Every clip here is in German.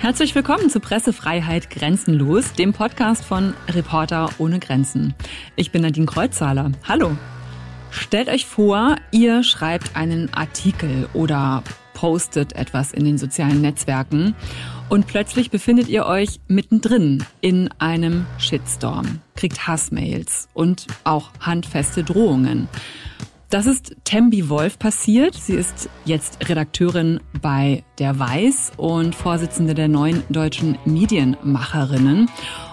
Herzlich willkommen zu Pressefreiheit Grenzenlos, dem Podcast von Reporter ohne Grenzen. Ich bin Nadine Kreuzzahler. Hallo. Stellt euch vor, ihr schreibt einen Artikel oder postet etwas in den sozialen Netzwerken und plötzlich befindet ihr euch mittendrin in einem Shitstorm, kriegt Hassmails und auch handfeste Drohungen. Das ist Tembi Wolf passiert. Sie ist jetzt Redakteurin bei der Weiß und Vorsitzende der neuen deutschen Medienmacherinnen.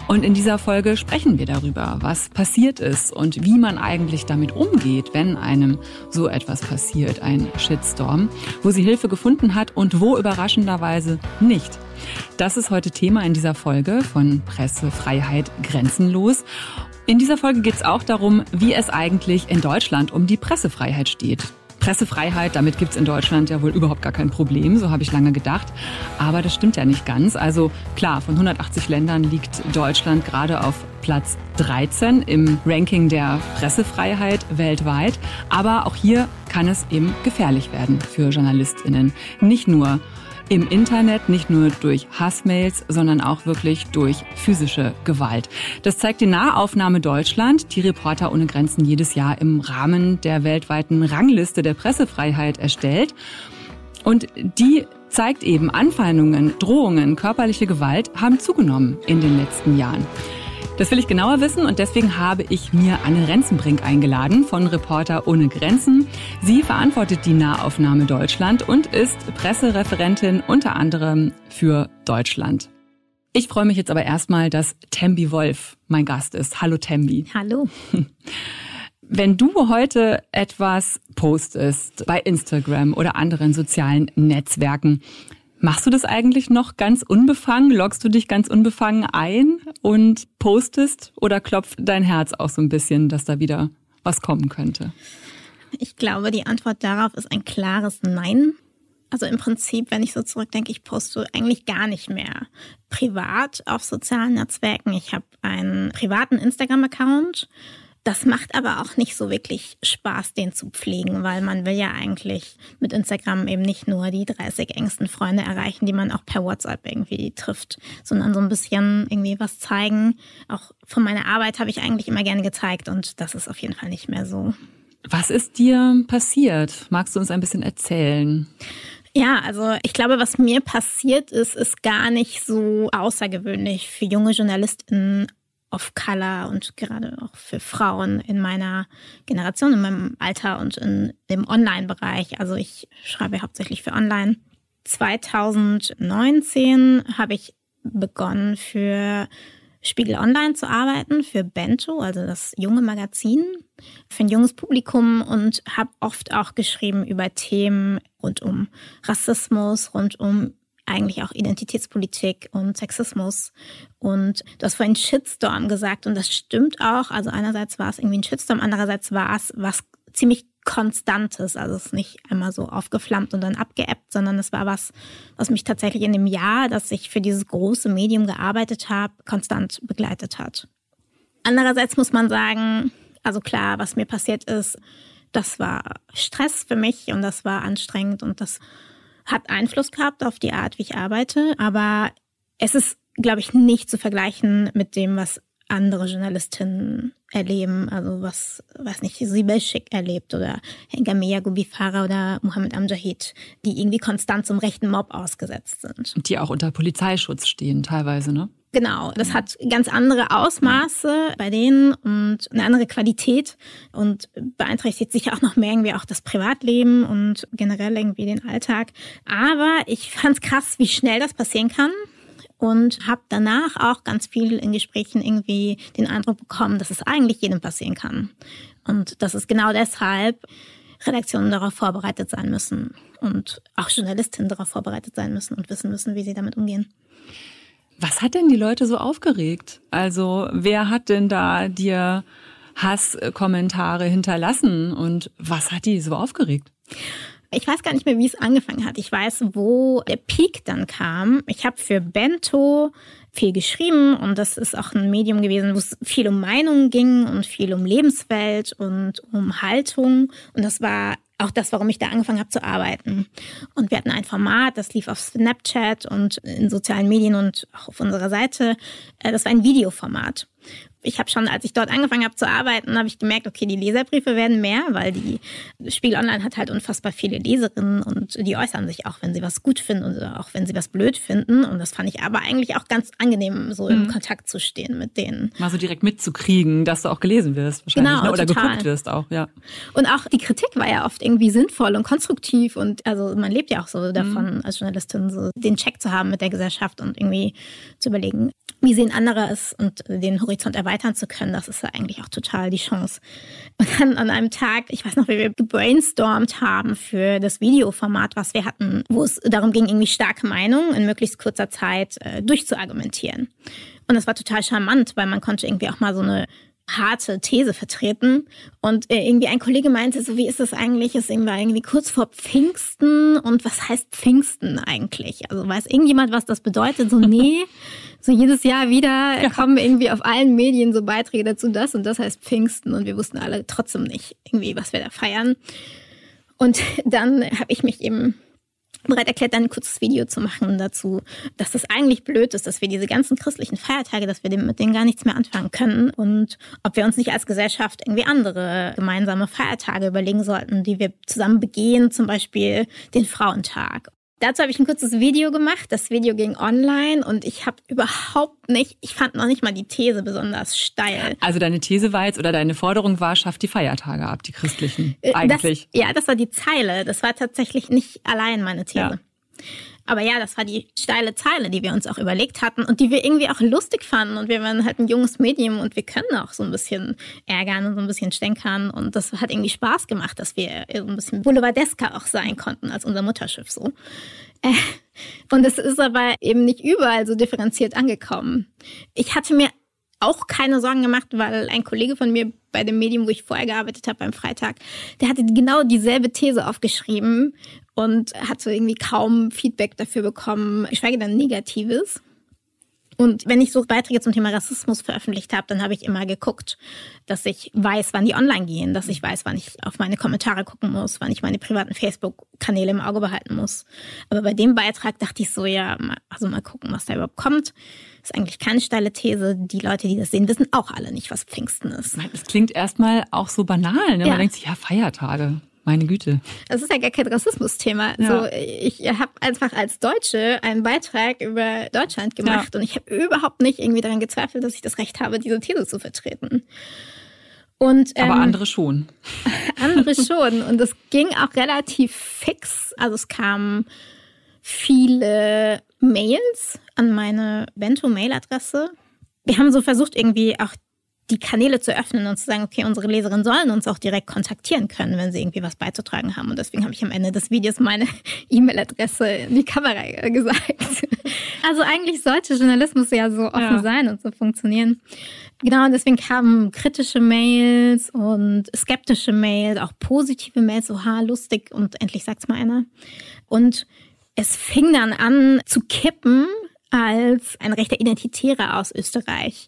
Und in dieser Folge sprechen wir darüber, was passiert ist und wie man eigentlich damit umgeht, wenn einem so etwas passiert, ein Shitstorm, wo sie Hilfe gefunden hat und wo überraschenderweise nicht. Das ist heute Thema in dieser Folge von Pressefreiheit grenzenlos. In dieser Folge geht es auch darum, wie es eigentlich in Deutschland um die Pressefreiheit steht. Pressefreiheit, damit gibt's in Deutschland ja wohl überhaupt gar kein Problem, so habe ich lange gedacht. Aber das stimmt ja nicht ganz. Also klar, von 180 Ländern liegt Deutschland gerade auf Platz 13 im Ranking der Pressefreiheit weltweit. Aber auch hier kann es eben gefährlich werden für Journalistinnen. Nicht nur im Internet, nicht nur durch Hassmails, sondern auch wirklich durch physische Gewalt. Das zeigt die Nahaufnahme Deutschland, die Reporter ohne Grenzen jedes Jahr im Rahmen der weltweiten Rangliste der Pressefreiheit erstellt. Und die zeigt eben, Anfeindungen, Drohungen, körperliche Gewalt haben zugenommen in den letzten Jahren. Das will ich genauer wissen und deswegen habe ich mir Anne Renzenbrink eingeladen von Reporter ohne Grenzen. Sie verantwortet die Nahaufnahme Deutschland und ist Pressereferentin unter anderem für Deutschland. Ich freue mich jetzt aber erstmal, dass Tembi Wolf mein Gast ist. Hallo Tembi. Hallo. Wenn du heute etwas postest bei Instagram oder anderen sozialen Netzwerken, Machst du das eigentlich noch ganz unbefangen? Loggst du dich ganz unbefangen ein und postest oder klopft dein Herz auch so ein bisschen, dass da wieder was kommen könnte? Ich glaube, die Antwort darauf ist ein klares Nein. Also im Prinzip, wenn ich so zurückdenke, ich poste eigentlich gar nicht mehr privat auf sozialen Netzwerken. Ich habe einen privaten Instagram-Account das macht aber auch nicht so wirklich Spaß, den zu pflegen, weil man will ja eigentlich mit Instagram eben nicht nur die 30 engsten Freunde erreichen, die man auch per WhatsApp irgendwie trifft, sondern so ein bisschen irgendwie was zeigen. Auch von meiner Arbeit habe ich eigentlich immer gerne gezeigt und das ist auf jeden Fall nicht mehr so. Was ist dir passiert? Magst du uns ein bisschen erzählen? Ja, also ich glaube, was mir passiert ist, ist gar nicht so außergewöhnlich für junge JournalistInnen of Color und gerade auch für Frauen in meiner Generation, in meinem Alter und in dem Online-Bereich. Also ich schreibe hauptsächlich für Online. 2019 habe ich begonnen für Spiegel Online zu arbeiten, für Bento, also das junge Magazin, für ein junges Publikum und habe oft auch geschrieben über Themen rund um Rassismus, rund um eigentlich auch Identitätspolitik und Sexismus. Und du hast vorhin Shitstorm gesagt und das stimmt auch. Also einerseits war es irgendwie ein Shitstorm, andererseits war es was ziemlich Konstantes. Also es ist nicht einmal so aufgeflammt und dann abgeebbt, sondern es war was, was mich tatsächlich in dem Jahr, dass ich für dieses große Medium gearbeitet habe, konstant begleitet hat. Andererseits muss man sagen, also klar, was mir passiert ist, das war Stress für mich und das war anstrengend und das hat Einfluss gehabt auf die Art, wie ich arbeite, aber es ist, glaube ich, nicht zu vergleichen mit dem, was andere Journalistinnen erleben, also was, weiß nicht, Sibel Schick erlebt oder Hengamea Gubifara oder Mohammed Amjahid, die irgendwie konstant zum rechten Mob ausgesetzt sind. Die auch unter Polizeischutz stehen teilweise, ne? Genau, das hat ganz andere Ausmaße bei denen und eine andere Qualität und beeinträchtigt sicher auch noch mehr irgendwie auch das Privatleben und generell irgendwie den Alltag. Aber ich fand es krass, wie schnell das passieren kann und habe danach auch ganz viel in Gesprächen irgendwie den Eindruck bekommen, dass es eigentlich jedem passieren kann. Und dass es genau deshalb Redaktionen darauf vorbereitet sein müssen und auch Journalistinnen darauf vorbereitet sein müssen und wissen müssen, wie sie damit umgehen. Was hat denn die Leute so aufgeregt? Also wer hat denn da dir Hasskommentare hinterlassen und was hat die so aufgeregt? Ich weiß gar nicht mehr, wie es angefangen hat. Ich weiß, wo der Peak dann kam. Ich habe für Bento viel geschrieben und das ist auch ein Medium gewesen, wo es viel um Meinungen ging und viel um Lebenswelt und um Haltung. Und das war auch das, warum ich da angefangen habe zu arbeiten. Und wir hatten ein Format, das lief auf Snapchat und in sozialen Medien und auch auf unserer Seite. Äh, das war ein Videoformat ich habe schon, als ich dort angefangen habe zu arbeiten, habe ich gemerkt, okay, die Leserbriefe werden mehr, weil die Spiegel Online hat halt unfassbar viele Leserinnen und die äußern sich auch, wenn sie was gut finden oder auch wenn sie was blöd finden. Und das fand ich aber eigentlich auch ganz angenehm, so im mhm. Kontakt zu stehen mit denen. Mal so direkt mitzukriegen, dass du auch gelesen wirst wahrscheinlich genau, ne? oder total. geguckt wirst auch, ja. Und auch die Kritik war ja oft irgendwie sinnvoll und konstruktiv und also man lebt ja auch so davon mhm. als Journalistin, so den Check zu haben mit der Gesellschaft und irgendwie zu überlegen, wie sehen andere es und den Horizont erweitern zu können, das ist ja eigentlich auch total die Chance. Und dann an einem Tag, ich weiß noch, wie wir gebrainstormt haben für das Videoformat, was wir hatten, wo es darum ging, irgendwie starke Meinungen in möglichst kurzer Zeit äh, durchzuargumentieren. Und das war total charmant, weil man konnte irgendwie auch mal so eine harte These vertreten. Und äh, irgendwie ein Kollege meinte, so wie ist das eigentlich? Es war irgendwie kurz vor Pfingsten. Und was heißt Pfingsten eigentlich? Also weiß irgendjemand, was das bedeutet? So, nee. So jedes Jahr wieder ja. kommen irgendwie auf allen Medien so Beiträge dazu, das und das heißt Pfingsten. Und wir wussten alle trotzdem nicht irgendwie, was wir da feiern. Und dann habe ich mich eben bereit erklärt, ein kurzes Video zu machen dazu, dass das eigentlich blöd ist, dass wir diese ganzen christlichen Feiertage, dass wir mit denen gar nichts mehr anfangen können und ob wir uns nicht als Gesellschaft irgendwie andere gemeinsame Feiertage überlegen sollten, die wir zusammen begehen, zum Beispiel den Frauentag Dazu habe ich ein kurzes Video gemacht. Das Video ging online und ich habe überhaupt nicht, ich fand noch nicht mal die These besonders steil. Also deine These war jetzt oder deine Forderung war, schafft die Feiertage ab, die christlichen äh, eigentlich. Das, ja, das war die Zeile. Das war tatsächlich nicht allein meine These. Ja. Aber ja, das war die steile Zeile, die wir uns auch überlegt hatten und die wir irgendwie auch lustig fanden. Und wir waren halt ein junges Medium und wir können auch so ein bisschen ärgern und so ein bisschen stänkern. Und das hat irgendwie Spaß gemacht, dass wir so ein bisschen boulevardesker auch sein konnten als unser Mutterschiff so. Äh, und es ist aber eben nicht überall so differenziert angekommen. Ich hatte mir auch keine Sorgen gemacht, weil ein Kollege von mir bei dem Medium, wo ich vorher gearbeitet habe, beim Freitag, der hatte genau dieselbe These aufgeschrieben und hatte irgendwie kaum Feedback dafür bekommen, geschweige denn Negatives. Und wenn ich so Beiträge zum Thema Rassismus veröffentlicht habe, dann habe ich immer geguckt, dass ich weiß, wann die online gehen, dass ich weiß, wann ich auf meine Kommentare gucken muss, wann ich meine privaten Facebook-Kanäle im Auge behalten muss. Aber bei dem Beitrag dachte ich so, ja, also mal gucken, was da überhaupt kommt. Das ist eigentlich keine steile These. Die Leute, die das sehen, wissen auch alle nicht, was Pfingsten ist. Das klingt erstmal auch so banal. Ne? Man denkt sich, ja, Feiertage. Meine Güte. Das ist ja gar kein Rassismusthema. Ja. So, ich habe einfach als Deutsche einen Beitrag über Deutschland gemacht ja. und ich habe überhaupt nicht irgendwie daran gezweifelt, dass ich das Recht habe, diese These zu vertreten. Und, ähm, Aber andere schon. andere schon. Und es ging auch relativ fix. Also es kamen viele Mails an meine Bento-Mail-Adresse. Wir haben so versucht, irgendwie auch die Kanäle zu öffnen und zu sagen, okay, unsere Leserinnen sollen uns auch direkt kontaktieren können, wenn sie irgendwie was beizutragen haben. Und deswegen habe ich am Ende des Videos meine E-Mail-Adresse in die Kamera gesagt. Also eigentlich sollte Journalismus ja so offen ja. sein und so funktionieren. Genau, und deswegen kamen kritische Mails und skeptische Mails, auch positive Mails, so ha, lustig und endlich sagt's mal einer. Und es fing dann an zu kippen, als ein rechter Identitärer aus Österreich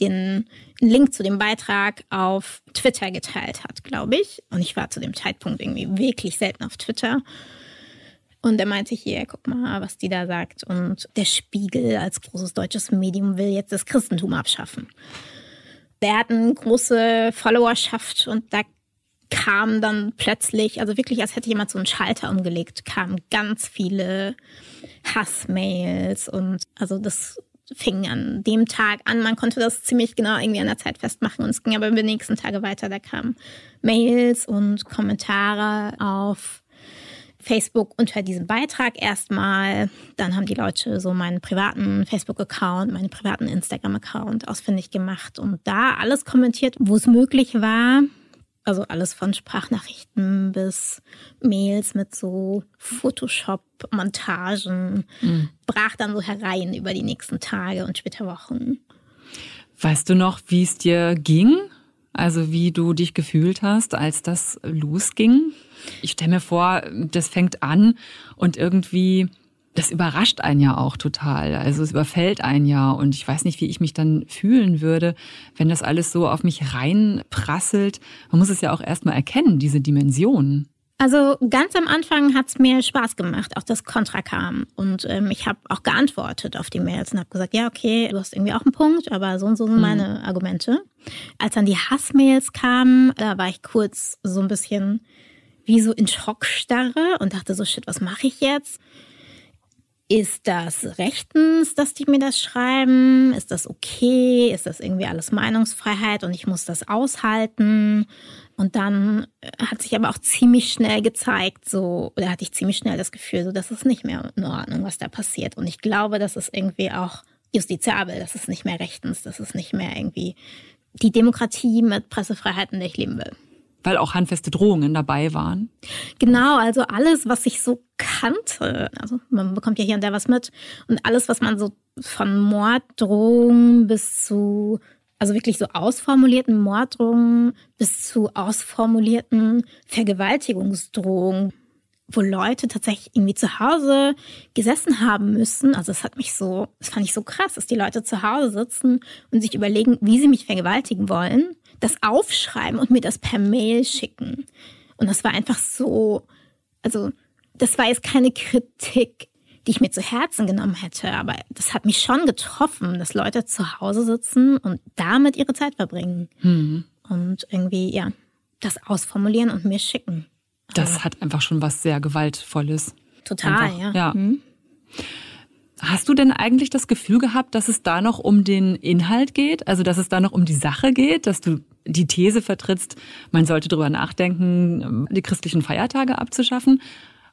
den Link zu dem Beitrag auf Twitter geteilt hat, glaube ich. Und ich war zu dem Zeitpunkt irgendwie wirklich selten auf Twitter. Und er meinte hier, guck mal, was die da sagt. Und der Spiegel als großes deutsches Medium will jetzt das Christentum abschaffen. Der hat eine große Followerschaft und da kam dann plötzlich, also wirklich, als hätte jemand so einen Schalter umgelegt, kamen ganz viele Hassmails und also das fing an dem Tag an. Man konnte das ziemlich genau irgendwie an der Zeit festmachen und es ging aber über die nächsten Tage weiter. Da kamen Mails und Kommentare auf Facebook unter diesem Beitrag erstmal. Dann haben die Leute so meinen privaten Facebook-Account, meinen privaten Instagram-Account ausfindig gemacht und da alles kommentiert, wo es möglich war. Also alles von Sprachnachrichten bis Mails mit so Photoshop-Montagen. Mhm. Brach dann so herein über die nächsten Tage und später Wochen. Weißt du noch, wie es dir ging? Also wie du dich gefühlt hast, als das losging? Ich stelle mir vor, das fängt an und irgendwie das überrascht einen ja auch total. Also es überfällt einen ja und ich weiß nicht, wie ich mich dann fühlen würde, wenn das alles so auf mich reinprasselt. Man muss es ja auch erstmal erkennen, diese Dimensionen. Also ganz am Anfang hat es mir Spaß gemacht, auch das Kontra kam. Und ähm, ich habe auch geantwortet auf die Mails und habe gesagt, ja, okay, du hast irgendwie auch einen Punkt, aber so und so sind mhm. meine Argumente. Als dann die Hassmails kamen, da war ich kurz so ein bisschen wie so in Schockstarre und dachte so, shit, was mache ich jetzt? Ist das rechtens, dass die mir das schreiben? Ist das okay? Ist das irgendwie alles Meinungsfreiheit und ich muss das aushalten? Und dann äh, hat sich aber auch ziemlich schnell gezeigt, so, oder hatte ich ziemlich schnell das Gefühl, so, das ist nicht mehr in Ordnung, was da passiert. Und ich glaube, das ist irgendwie auch justiziabel, das ist nicht mehr rechtens, das ist nicht mehr irgendwie die Demokratie mit Pressefreiheit, in der ich leben will weil auch handfeste Drohungen dabei waren. Genau, also alles, was ich so kannte, also man bekommt ja hier und da was mit, und alles, was man so von Morddrohungen bis zu, also wirklich so ausformulierten Morddrohungen bis zu ausformulierten Vergewaltigungsdrohungen, wo Leute tatsächlich irgendwie zu Hause gesessen haben müssen. Also es hat mich so, das fand ich so krass, dass die Leute zu Hause sitzen und sich überlegen, wie sie mich vergewaltigen wollen das aufschreiben und mir das per Mail schicken. Und das war einfach so, also das war jetzt keine Kritik, die ich mir zu Herzen genommen hätte, aber das hat mich schon getroffen, dass Leute zu Hause sitzen und damit ihre Zeit verbringen. Mhm. Und irgendwie, ja, das ausformulieren und mir schicken. Das also, hat einfach schon was sehr Gewaltvolles. Total, einfach, ja. ja. Mhm. Hast du denn eigentlich das Gefühl gehabt, dass es da noch um den Inhalt geht? Also, dass es da noch um die Sache geht, dass du die These vertrittst, man sollte darüber nachdenken, die christlichen Feiertage abzuschaffen?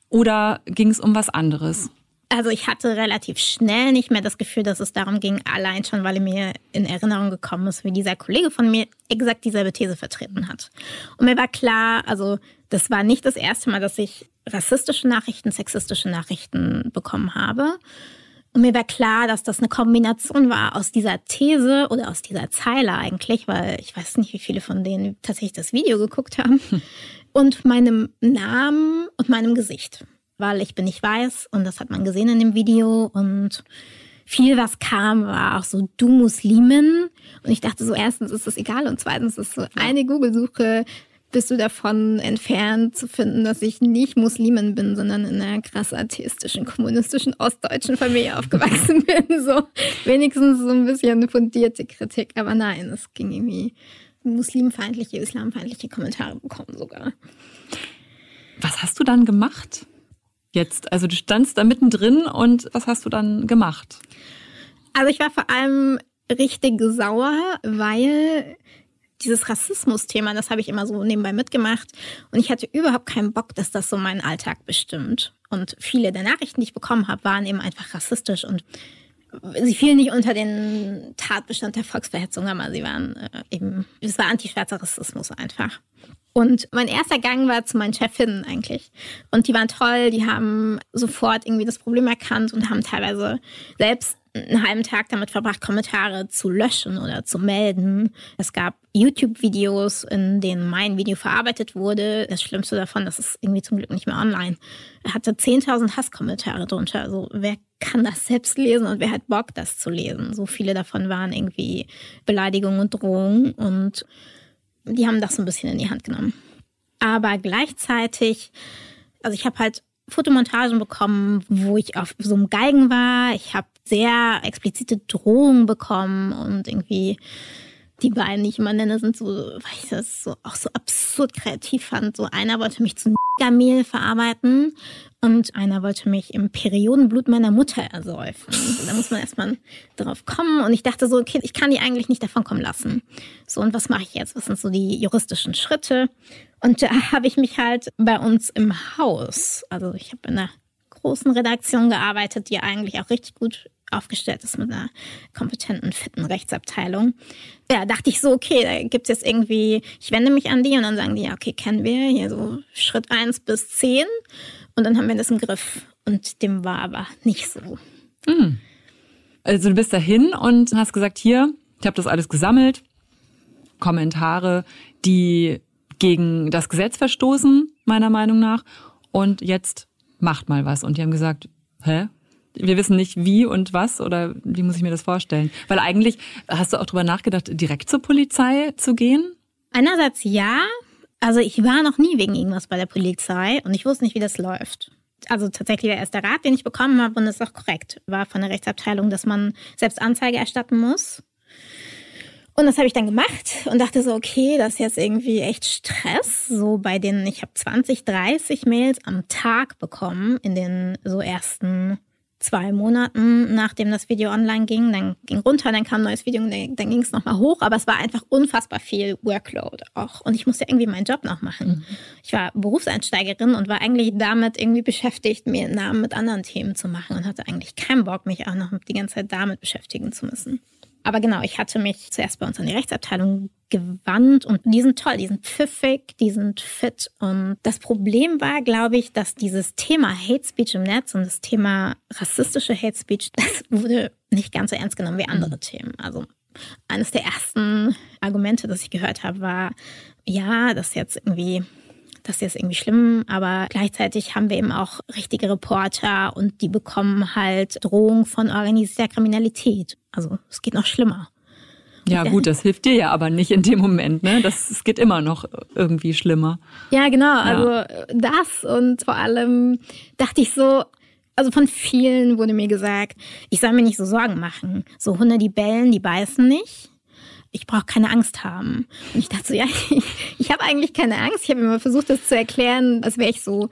Oder ging es um was anderes? Also ich hatte relativ schnell nicht mehr das Gefühl, dass es darum ging, allein schon, weil mir in Erinnerung gekommen ist, wie dieser Kollege von mir exakt dieselbe These vertreten hat. Und mir war klar, also das war nicht das erste Mal, dass ich rassistische Nachrichten, sexistische Nachrichten bekommen habe. Und mir war klar, dass das eine Kombination war aus dieser These oder aus dieser Zeile eigentlich, weil ich weiß nicht, wie viele von denen tatsächlich das Video geguckt haben, hm. und meinem Namen und meinem Gesicht. Weil ich bin nicht weiß und das hat man gesehen in dem Video und viel, was kam, war auch so, du Muslimin. Und ich dachte so, erstens ist es egal und zweitens ist so eine Google-Suche bist du davon entfernt zu finden, dass ich nicht Muslimin bin, sondern in einer krass atheistischen, kommunistischen, ostdeutschen Familie aufgewachsen bin. So wenigstens so ein bisschen eine fundierte Kritik. Aber nein, es ging irgendwie muslimfeindliche, islamfeindliche Kommentare bekommen sogar. Was hast du dann gemacht? Jetzt, also du standst da mittendrin und was hast du dann gemacht? Also ich war vor allem richtig sauer, weil dieses Rassismus-Thema, das habe ich immer so nebenbei mitgemacht. Und ich hatte überhaupt keinen Bock, dass das so meinen Alltag bestimmt. Und viele der Nachrichten, die ich bekommen habe, waren eben einfach rassistisch und sie fielen nicht unter den Tatbestand der Volksverhetzung, aber sie waren äh, eben, es war antischwarzer Rassismus einfach. Und mein erster Gang war zu meinen Chefinnen eigentlich. Und die waren toll, die haben sofort irgendwie das Problem erkannt und haben teilweise selbst einen halben Tag damit verbracht, Kommentare zu löschen oder zu melden. Es gab YouTube-Videos, in denen mein Video verarbeitet wurde. Das Schlimmste davon, das ist irgendwie zum Glück nicht mehr online. Er hatte 10.000 Hasskommentare drunter. Also wer kann das selbst lesen und wer hat Bock, das zu lesen? So viele davon waren irgendwie Beleidigungen und Drohungen und die haben das so ein bisschen in die Hand genommen. Aber gleichzeitig, also ich habe halt Fotomontagen bekommen, wo ich auf so einem Geigen war. Ich habe sehr explizite Drohungen bekommen und irgendwie die beiden, die ich immer nenne, sind so, weil ich das so, auch so absurd kreativ fand. So einer wollte mich zu Mehl verarbeiten und einer wollte mich im Periodenblut meiner Mutter ersäufen. da muss man erstmal drauf kommen. Und ich dachte so, okay, ich kann die eigentlich nicht davon kommen lassen. So, und was mache ich jetzt? Was sind so die juristischen Schritte? Und da habe ich mich halt bei uns im Haus, also ich habe in einer großen Redaktion gearbeitet, die eigentlich auch richtig gut aufgestellt ist mit einer kompetenten, fitten Rechtsabteilung. Ja, dachte ich so, okay, da gibt es jetzt irgendwie, ich wende mich an die und dann sagen die, ja, okay, kennen wir hier so Schritt eins bis zehn und dann haben wir das im Griff. Und dem war aber nicht so. Hm. Also du bist dahin und hast gesagt, hier, ich habe das alles gesammelt. Kommentare, die gegen das Gesetz verstoßen, meiner Meinung nach. Und jetzt macht mal was. Und die haben gesagt, hä? Wir wissen nicht wie und was oder wie muss ich mir das vorstellen? Weil eigentlich hast du auch drüber nachgedacht, direkt zur Polizei zu gehen? Einerseits ja. Also ich war noch nie wegen irgendwas bei der Polizei und ich wusste nicht, wie das läuft. Also tatsächlich der erste Rat, den ich bekommen habe, und das ist auch korrekt, war von der Rechtsabteilung, dass man selbst Anzeige erstatten muss. Und das habe ich dann gemacht und dachte so, okay, das ist jetzt irgendwie echt Stress. So bei den, ich habe 20, 30 Mails am Tag bekommen in den so ersten zwei Monaten, nachdem das Video online ging. Dann ging runter, dann kam ein neues Video und dann, dann ging es nochmal hoch. Aber es war einfach unfassbar viel Workload auch. Und ich musste irgendwie meinen Job noch machen. Mhm. Ich war Berufseinsteigerin und war eigentlich damit irgendwie beschäftigt, mir einen Namen mit anderen Themen zu machen und hatte eigentlich keinen Bock, mich auch noch die ganze Zeit damit beschäftigen zu müssen. Aber genau, ich hatte mich zuerst bei uns an die Rechtsabteilung gewandt und die sind toll, die sind pfiffig, die sind fit. Und das Problem war, glaube ich, dass dieses Thema Hate Speech im Netz und das Thema rassistische Hate Speech, das wurde nicht ganz so ernst genommen wie andere mhm. Themen. Also eines der ersten Argumente, das ich gehört habe, war, ja, das ist jetzt irgendwie das ist jetzt irgendwie schlimm, aber gleichzeitig haben wir eben auch richtige Reporter und die bekommen halt Drohungen von organisierter Kriminalität. Also es geht noch schlimmer. Ja, gut, das hilft dir ja aber nicht in dem Moment, ne? Das, es geht immer noch irgendwie schlimmer. Ja, genau. Ja. Also das und vor allem dachte ich so, also von vielen wurde mir gesagt, ich soll mir nicht so Sorgen machen. So Hunde, die bellen, die beißen nicht ich brauche keine Angst haben. Und ich dachte so, ja, ich, ich habe eigentlich keine Angst. Ich habe immer versucht, das zu erklären, als wäre ich so,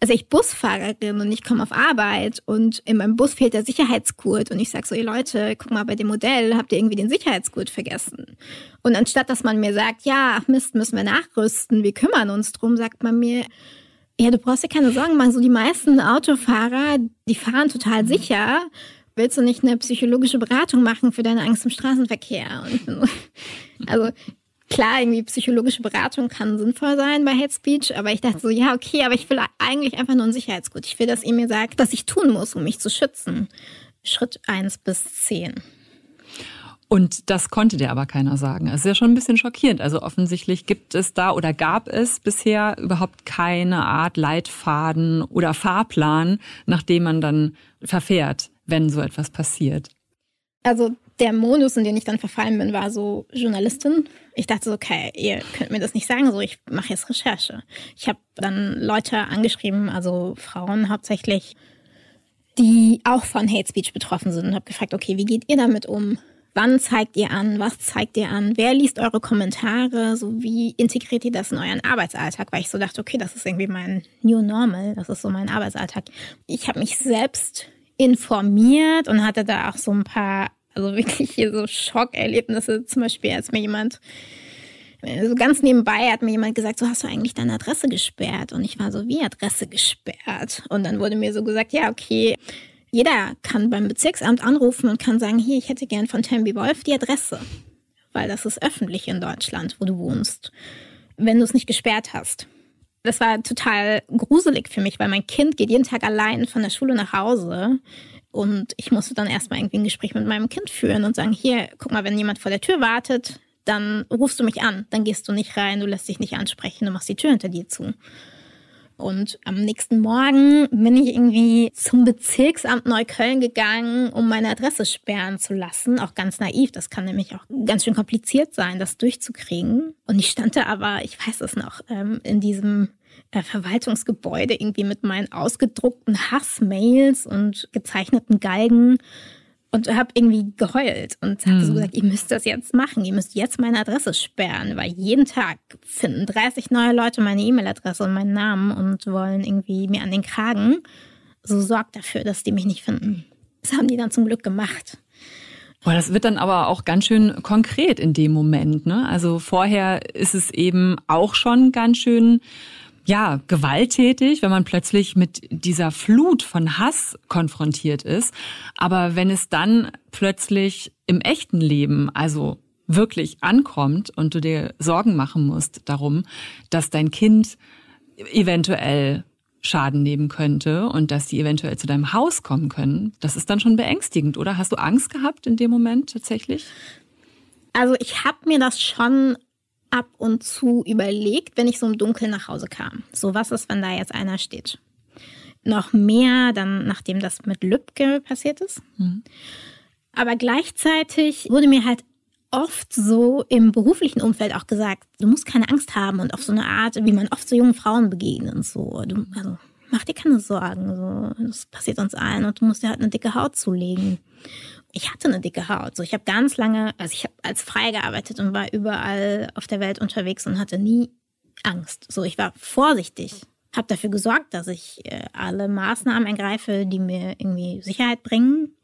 als wäre ich Busfahrerin und ich komme auf Arbeit und in meinem Bus fehlt der Sicherheitsgurt und ich sage so, ihr Leute, guck mal, bei dem Modell habt ihr irgendwie den Sicherheitsgurt vergessen. Und anstatt, dass man mir sagt, ja, ach Mist, müssen wir nachrüsten, wir kümmern uns drum, sagt man mir, ja, du brauchst dir keine Sorgen machen. So die meisten Autofahrer, die fahren total sicher willst du nicht eine psychologische Beratung machen für deine Angst im Straßenverkehr? Und, also klar, irgendwie psychologische Beratung kann sinnvoll sein bei Hate Speech, aber ich dachte so, ja, okay, aber ich will eigentlich einfach nur ein Sicherheitsgut. Ich will, dass ihr mir sagt, was ich tun muss, um mich zu schützen. Schritt eins bis zehn. Und das konnte dir aber keiner sagen. Es ist ja schon ein bisschen schockierend. Also offensichtlich gibt es da oder gab es bisher überhaupt keine Art Leitfaden oder Fahrplan, nach dem man dann verfährt wenn so etwas passiert? Also der Modus, in den ich dann verfallen bin, war so Journalistin. Ich dachte so, okay, ihr könnt mir das nicht sagen, so ich mache jetzt Recherche. Ich habe dann Leute angeschrieben, also Frauen hauptsächlich, die auch von Hate Speech betroffen sind und habe gefragt, okay, wie geht ihr damit um? Wann zeigt ihr an? Was zeigt ihr an? Wer liest eure Kommentare? So wie integriert ihr das in euren Arbeitsalltag? Weil ich so dachte, okay, das ist irgendwie mein New Normal, das ist so mein Arbeitsalltag. Ich habe mich selbst informiert und hatte da auch so ein paar, also wirklich hier so Schockerlebnisse. Zum Beispiel, als mir jemand, so ganz nebenbei hat mir jemand gesagt, so hast du eigentlich deine Adresse gesperrt? Und ich war so, wie Adresse gesperrt? Und dann wurde mir so gesagt, ja, okay, jeder kann beim Bezirksamt anrufen und kann sagen, hier, ich hätte gern von Tammy Wolf die Adresse. Weil das ist öffentlich in Deutschland, wo du wohnst. Wenn du es nicht gesperrt hast. Das war total gruselig für mich, weil mein Kind geht jeden Tag allein von der Schule nach Hause. Und ich musste dann erstmal irgendwie ein Gespräch mit meinem Kind führen und sagen, hier, guck mal, wenn jemand vor der Tür wartet, dann rufst du mich an, dann gehst du nicht rein, du lässt dich nicht ansprechen, du machst die Tür hinter dir zu. Und am nächsten Morgen bin ich irgendwie zum Bezirksamt Neukölln gegangen, um meine Adresse sperren zu lassen. Auch ganz naiv. Das kann nämlich auch ganz schön kompliziert sein, das durchzukriegen. Und ich stand da aber, ich weiß es noch, ähm, in diesem Verwaltungsgebäude irgendwie mit meinen ausgedruckten Hassmails und gezeichneten Galgen und habe irgendwie geheult und habe so hm. gesagt, ihr müsst das jetzt machen, ihr müsst jetzt meine Adresse sperren, weil jeden Tag finden 30 neue Leute meine E-Mail-Adresse und meinen Namen und wollen irgendwie mir an den Kragen. So sorgt dafür, dass die mich nicht finden. Das haben die dann zum Glück gemacht. Boah, das wird dann aber auch ganz schön konkret in dem Moment. Ne? Also vorher ist es eben auch schon ganz schön ja, gewalttätig, wenn man plötzlich mit dieser Flut von Hass konfrontiert ist. Aber wenn es dann plötzlich im echten Leben, also wirklich ankommt und du dir Sorgen machen musst darum, dass dein Kind eventuell Schaden nehmen könnte und dass die eventuell zu deinem Haus kommen können, das ist dann schon beängstigend, oder? Hast du Angst gehabt in dem Moment tatsächlich? Also ich habe mir das schon ab und zu überlegt, wenn ich so im Dunkeln nach Hause kam. So, was ist, wenn da jetzt einer steht? Noch mehr dann, nachdem das mit Lübcke passiert ist. Mhm. Aber gleichzeitig wurde mir halt oft so im beruflichen Umfeld auch gesagt, du musst keine Angst haben und auf so eine Art, wie man oft so jungen Frauen begegnet und so. Du, also mach dir keine Sorgen, so, das passiert uns allen und du musst dir halt eine dicke Haut zulegen. Ich hatte eine dicke Haut. So, ich habe ganz lange, also ich habe als frei gearbeitet und war überall auf der Welt unterwegs und hatte nie Angst. So, ich war vorsichtig, habe dafür gesorgt, dass ich äh, alle Maßnahmen ergreife, die mir irgendwie Sicherheit bringen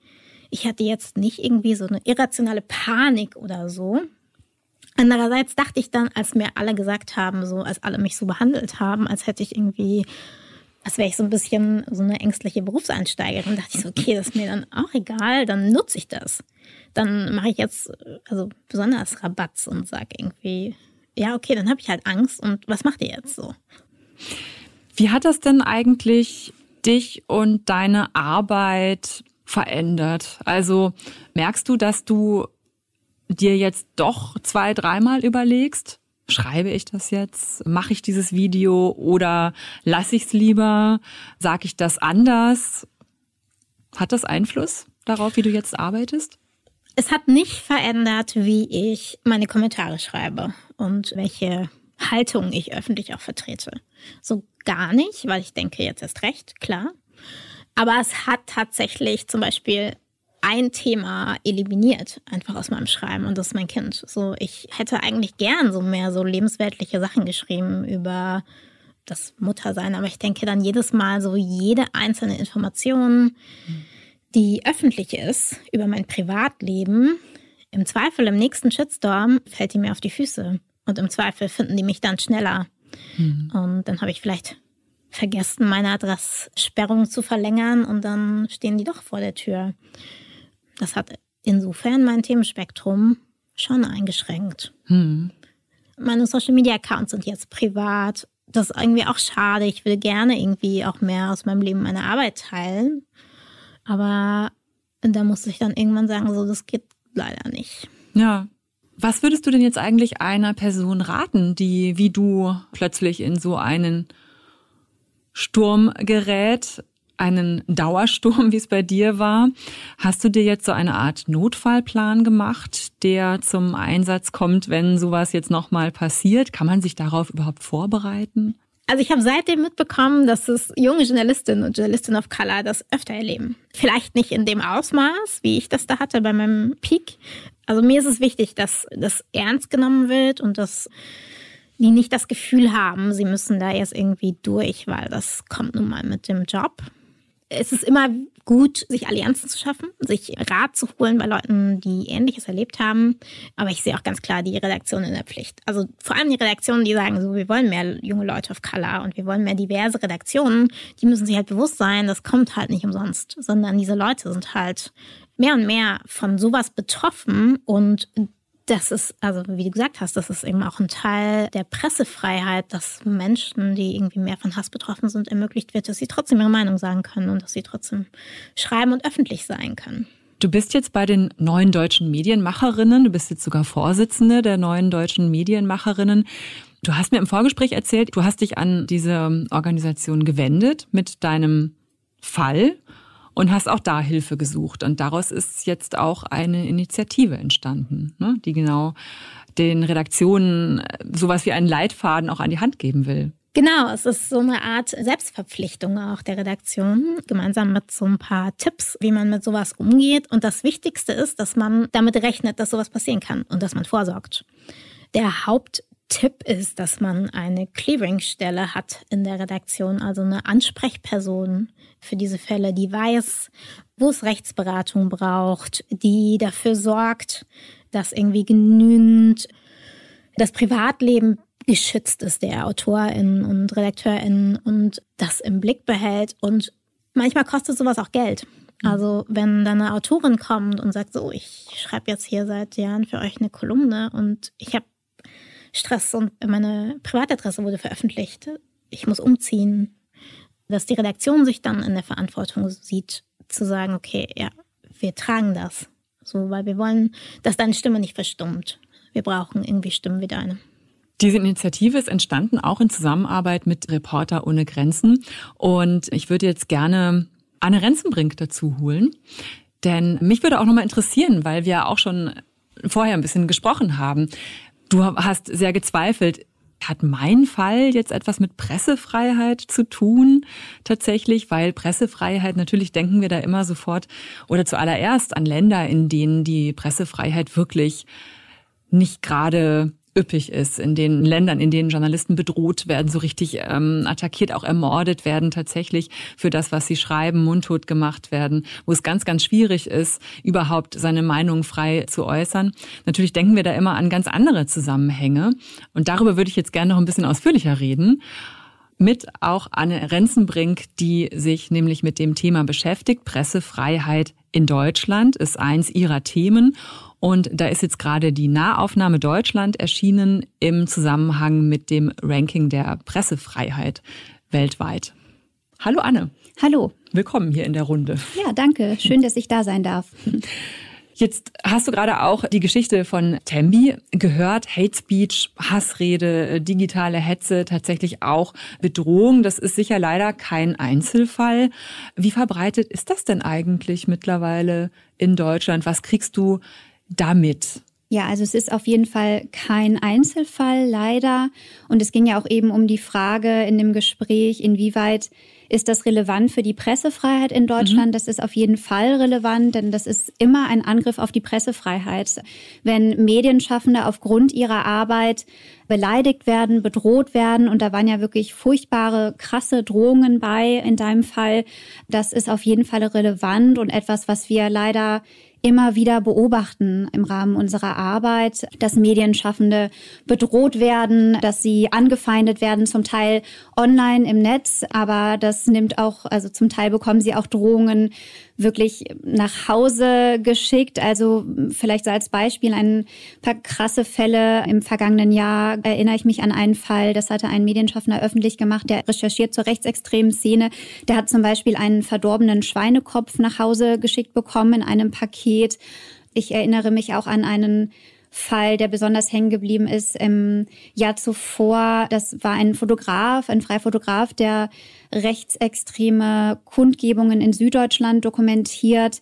ich hatte jetzt nicht irgendwie so eine irrationale Panik oder so. Andererseits dachte ich dann, als mir alle gesagt haben, so als alle mich so behandelt haben, als hätte ich irgendwie, als wäre ich so ein bisschen so eine ängstliche Berufseinsteigerin, dachte ich so, okay, das ist mir dann auch egal, dann nutze ich das. Dann mache ich jetzt also besonders Rabatz und sage irgendwie, ja, okay, dann habe ich halt Angst und was macht ihr jetzt so? Wie hat das denn eigentlich dich und deine Arbeit verändert? Also merkst du, dass du dir jetzt doch zwei, dreimal überlegst, schreibe ich das jetzt? Mache ich dieses Video oder lasse ich es lieber? Sage ich das anders? Hat das Einfluss darauf, wie du jetzt arbeitest? Es hat nicht verändert, wie ich meine Kommentare schreibe und welche Haltung ich öffentlich auch vertrete. So gar nicht, weil ich denke, jetzt ist recht, klar. Aber es hat tatsächlich zum Beispiel ein Thema eliminiert, einfach aus meinem Schreiben, und das ist mein Kind. So, ich hätte eigentlich gern so mehr so lebensweltliche Sachen geschrieben über das Muttersein, aber ich denke dann jedes Mal so jede einzelne Information, die öffentlich ist über mein Privatleben, im Zweifel im nächsten Shitstorm fällt die mir auf die Füße und im Zweifel finden die mich dann schneller. Mhm. Und dann habe ich vielleicht vergessen, meine Adresssperrung zu verlängern und dann stehen die doch vor der Tür. Das hat insofern mein Themenspektrum schon eingeschränkt. Hm. Meine Social Media Accounts sind jetzt privat. Das ist irgendwie auch schade. Ich will gerne irgendwie auch mehr aus meinem Leben, meine Arbeit teilen. Aber da musste ich dann irgendwann sagen, so, das geht leider nicht. Ja. Was würdest du denn jetzt eigentlich einer Person raten, die wie du plötzlich in so einen Sturm gerät, einen Dauersturm, wie es bei dir war. Hast du dir jetzt so eine Art Notfallplan gemacht, der zum Einsatz kommt, wenn sowas jetzt nochmal passiert? Kann man sich darauf überhaupt vorbereiten? Also ich habe seitdem mitbekommen, dass es junge Journalistinnen und Journalistinnen of Color das öfter erleben. Vielleicht nicht in dem Ausmaß, wie ich das da hatte bei meinem Peak. Also mir ist es wichtig, dass das ernst genommen wird und dass die nicht das Gefühl haben, sie müssen da jetzt irgendwie durch, weil das kommt nun mal mit dem Job. Es ist immer gut, sich Allianzen zu schaffen, sich Rat zu holen bei Leuten, die Ähnliches erlebt haben. Aber ich sehe auch ganz klar die Redaktion in der Pflicht. Also vor allem die Redaktionen, die sagen, so, wir wollen mehr junge Leute auf Color und wir wollen mehr diverse Redaktionen, die müssen sich halt bewusst sein, das kommt halt nicht umsonst, sondern diese Leute sind halt mehr und mehr von sowas betroffen und das ist, also wie du gesagt hast, das ist eben auch ein Teil der Pressefreiheit, dass Menschen, die irgendwie mehr von Hass betroffen sind, ermöglicht wird, dass sie trotzdem ihre Meinung sagen können und dass sie trotzdem schreiben und öffentlich sein können. Du bist jetzt bei den neuen deutschen Medienmacherinnen, du bist jetzt sogar Vorsitzende der neuen deutschen Medienmacherinnen. Du hast mir im Vorgespräch erzählt, du hast dich an diese Organisation gewendet mit deinem Fall und hast auch da Hilfe gesucht. Und daraus ist jetzt auch eine Initiative entstanden, ne, die genau den Redaktionen äh, sowas wie einen Leitfaden auch an die Hand geben will. Genau, es ist so eine Art Selbstverpflichtung auch der Redaktion, gemeinsam mit so ein paar Tipps, wie man mit sowas umgeht. Und das Wichtigste ist, dass man damit rechnet, dass sowas passieren kann und dass man vorsorgt. Der Haupttipp ist, dass man eine Clearingstelle hat in der Redaktion, also eine Ansprechperson, für diese Fälle, die weiß, wo es Rechtsberatung braucht, die dafür sorgt, dass irgendwie genügend das Privatleben geschützt ist der AutorInnen und RedakteurInnen und das im Blick behält. Und manchmal kostet sowas auch Geld. Mhm. Also wenn dann eine Autorin kommt und sagt, so, ich schreibe jetzt hier seit Jahren für euch eine Kolumne und ich habe Stress und meine Privatadresse wurde veröffentlicht. Ich muss umziehen dass die Redaktion sich dann in der Verantwortung sieht, zu sagen, okay, ja, wir tragen das. So, weil wir wollen, dass deine Stimme nicht verstummt. Wir brauchen irgendwie Stimmen wie deine. Diese Initiative ist entstanden auch in Zusammenarbeit mit Reporter ohne Grenzen. Und ich würde jetzt gerne Anne Renzenbrink dazu holen. Denn mich würde auch nochmal interessieren, weil wir auch schon vorher ein bisschen gesprochen haben. Du hast sehr gezweifelt. Hat mein Fall jetzt etwas mit Pressefreiheit zu tun tatsächlich? Weil Pressefreiheit, natürlich denken wir da immer sofort oder zuallererst an Länder, in denen die Pressefreiheit wirklich nicht gerade üppig ist, in den Ländern, in denen Journalisten bedroht werden, so richtig ähm, attackiert, auch ermordet werden tatsächlich für das, was sie schreiben, mundtot gemacht werden, wo es ganz, ganz schwierig ist, überhaupt seine Meinung frei zu äußern. Natürlich denken wir da immer an ganz andere Zusammenhänge und darüber würde ich jetzt gerne noch ein bisschen ausführlicher reden mit auch Anne Renzenbrink, die sich nämlich mit dem Thema beschäftigt. Pressefreiheit in Deutschland ist eins ihrer Themen. Und da ist jetzt gerade die Nahaufnahme Deutschland erschienen im Zusammenhang mit dem Ranking der Pressefreiheit weltweit. Hallo Anne. Hallo. Willkommen hier in der Runde. Ja, danke. Schön, dass ich da sein darf. Jetzt hast du gerade auch die Geschichte von Tembi gehört. Hate Speech, Hassrede, digitale Hetze, tatsächlich auch Bedrohung. Das ist sicher leider kein Einzelfall. Wie verbreitet ist das denn eigentlich mittlerweile in Deutschland? Was kriegst du damit? Ja, also es ist auf jeden Fall kein Einzelfall, leider. Und es ging ja auch eben um die Frage in dem Gespräch, inwieweit ist das relevant für die Pressefreiheit in Deutschland? Mhm. Das ist auf jeden Fall relevant, denn das ist immer ein Angriff auf die Pressefreiheit. Wenn Medienschaffende aufgrund ihrer Arbeit beleidigt werden, bedroht werden, und da waren ja wirklich furchtbare, krasse Drohungen bei in deinem Fall, das ist auf jeden Fall relevant und etwas, was wir leider immer wieder beobachten im Rahmen unserer Arbeit, dass Medienschaffende bedroht werden, dass sie angefeindet werden, zum Teil online im Netz, aber das nimmt auch, also zum Teil bekommen sie auch Drohungen wirklich nach Hause geschickt. Also vielleicht so als Beispiel ein paar krasse Fälle. Im vergangenen Jahr erinnere ich mich an einen Fall, das hatte ein Medienschaffender öffentlich gemacht, der recherchiert zur rechtsextremen Szene. Der hat zum Beispiel einen verdorbenen Schweinekopf nach Hause geschickt bekommen in einem Paket. Ich erinnere mich auch an einen Fall, der besonders hängen geblieben ist im Jahr zuvor. Das war ein Fotograf, ein Freifotograf, der rechtsextreme Kundgebungen in Süddeutschland dokumentiert.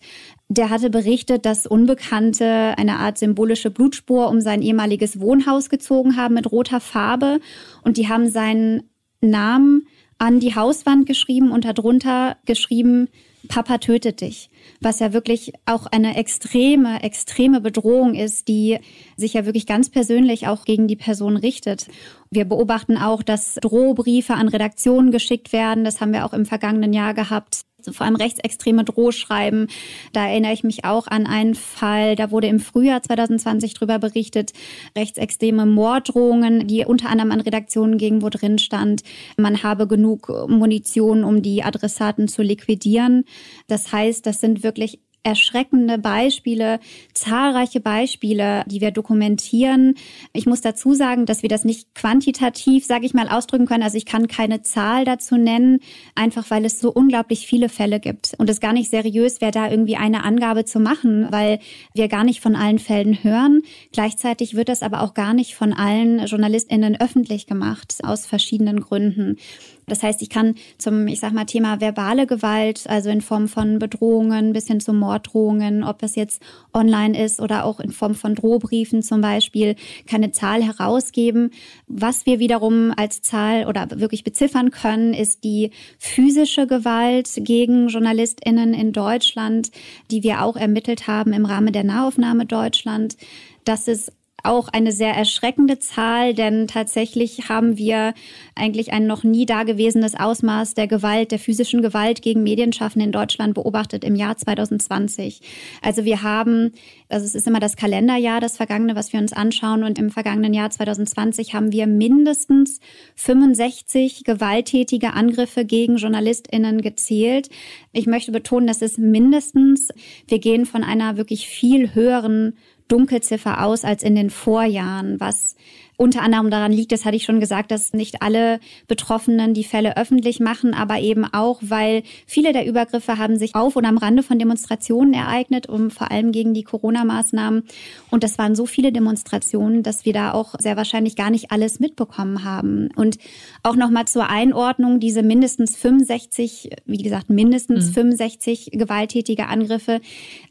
Der hatte berichtet, dass Unbekannte eine Art symbolische Blutspur um sein ehemaliges Wohnhaus gezogen haben mit roter Farbe und die haben seinen Namen an die Hauswand geschrieben und darunter geschrieben, Papa tötet dich was ja wirklich auch eine extreme, extreme Bedrohung ist, die sich ja wirklich ganz persönlich auch gegen die Person richtet. Wir beobachten auch, dass Drohbriefe an Redaktionen geschickt werden. Das haben wir auch im vergangenen Jahr gehabt. Vor allem rechtsextreme Drohschreiben. Da erinnere ich mich auch an einen Fall, da wurde im Frühjahr 2020 darüber berichtet, rechtsextreme Morddrohungen, die unter anderem an Redaktionen gingen, wo drin stand, man habe genug Munition, um die Adressaten zu liquidieren. Das heißt, das sind wirklich erschreckende Beispiele, zahlreiche Beispiele, die wir dokumentieren. Ich muss dazu sagen, dass wir das nicht quantitativ, sage ich mal, ausdrücken können. Also ich kann keine Zahl dazu nennen, einfach weil es so unglaublich viele Fälle gibt und es gar nicht seriös wäre, da irgendwie eine Angabe zu machen, weil wir gar nicht von allen Fällen hören. Gleichzeitig wird das aber auch gar nicht von allen JournalistInnen öffentlich gemacht, aus verschiedenen Gründen. Das heißt, ich kann zum, ich sag mal, Thema verbale Gewalt, also in Form von Bedrohungen bis hin zu Morddrohungen, ob es jetzt online ist oder auch in Form von Drohbriefen zum Beispiel, keine Zahl herausgeben. Was wir wiederum als Zahl oder wirklich beziffern können, ist die physische Gewalt gegen JournalistInnen in Deutschland, die wir auch ermittelt haben im Rahmen der Nahaufnahme Deutschland. Das ist auch eine sehr erschreckende Zahl, denn tatsächlich haben wir eigentlich ein noch nie dagewesenes Ausmaß der Gewalt, der physischen Gewalt gegen Medienschaffende in Deutschland beobachtet im Jahr 2020. Also wir haben, also es ist immer das Kalenderjahr, das vergangene, was wir uns anschauen und im vergangenen Jahr 2020 haben wir mindestens 65 gewalttätige Angriffe gegen JournalistInnen gezählt. Ich möchte betonen, das ist mindestens, wir gehen von einer wirklich viel höheren Dunkelziffer aus als in den Vorjahren, was unter anderem daran liegt, das hatte ich schon gesagt, dass nicht alle Betroffenen die Fälle öffentlich machen, aber eben auch, weil viele der Übergriffe haben sich auf oder am Rande von Demonstrationen ereignet, um vor allem gegen die Corona-Maßnahmen. Und das waren so viele Demonstrationen, dass wir da auch sehr wahrscheinlich gar nicht alles mitbekommen haben. Und auch nochmal zur Einordnung, diese mindestens 65, wie gesagt, mindestens mhm. 65 gewalttätige Angriffe,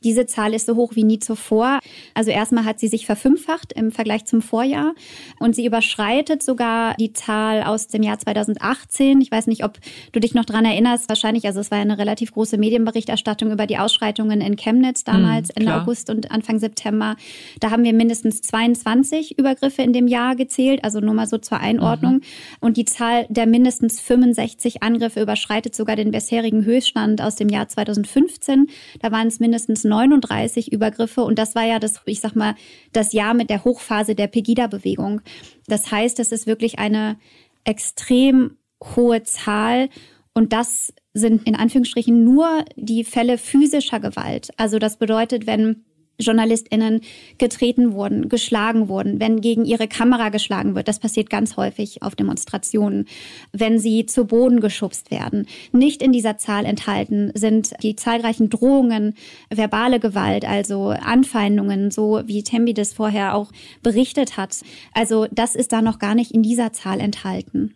diese Zahl ist so hoch wie nie zuvor. Also erstmal hat sie sich verfünffacht im Vergleich zum Vorjahr. Und sie überschreitet sogar die Zahl aus dem Jahr 2018. Ich weiß nicht, ob du dich noch dran erinnerst. Wahrscheinlich, also es war eine relativ große Medienberichterstattung über die Ausschreitungen in Chemnitz damals, hm, Ende August und Anfang September. Da haben wir mindestens 22 Übergriffe in dem Jahr gezählt, also nur mal so zur Einordnung. Mhm. Und die Zahl der mindestens 65 Angriffe überschreitet sogar den bisherigen Höchststand aus dem Jahr 2015. Da waren es mindestens 39 Übergriffe. Und das war ja das, ich sag mal, das Jahr mit der Hochphase der Pegida-Bewegung. Das heißt, es ist wirklich eine extrem hohe Zahl und das sind in Anführungsstrichen nur die Fälle physischer Gewalt. Also das bedeutet, wenn JournalistInnen getreten wurden, geschlagen wurden, wenn gegen ihre Kamera geschlagen wird. Das passiert ganz häufig auf Demonstrationen, wenn sie zu Boden geschubst werden. Nicht in dieser Zahl enthalten sind die zahlreichen Drohungen, verbale Gewalt, also Anfeindungen, so wie Tembi das vorher auch berichtet hat. Also das ist da noch gar nicht in dieser Zahl enthalten.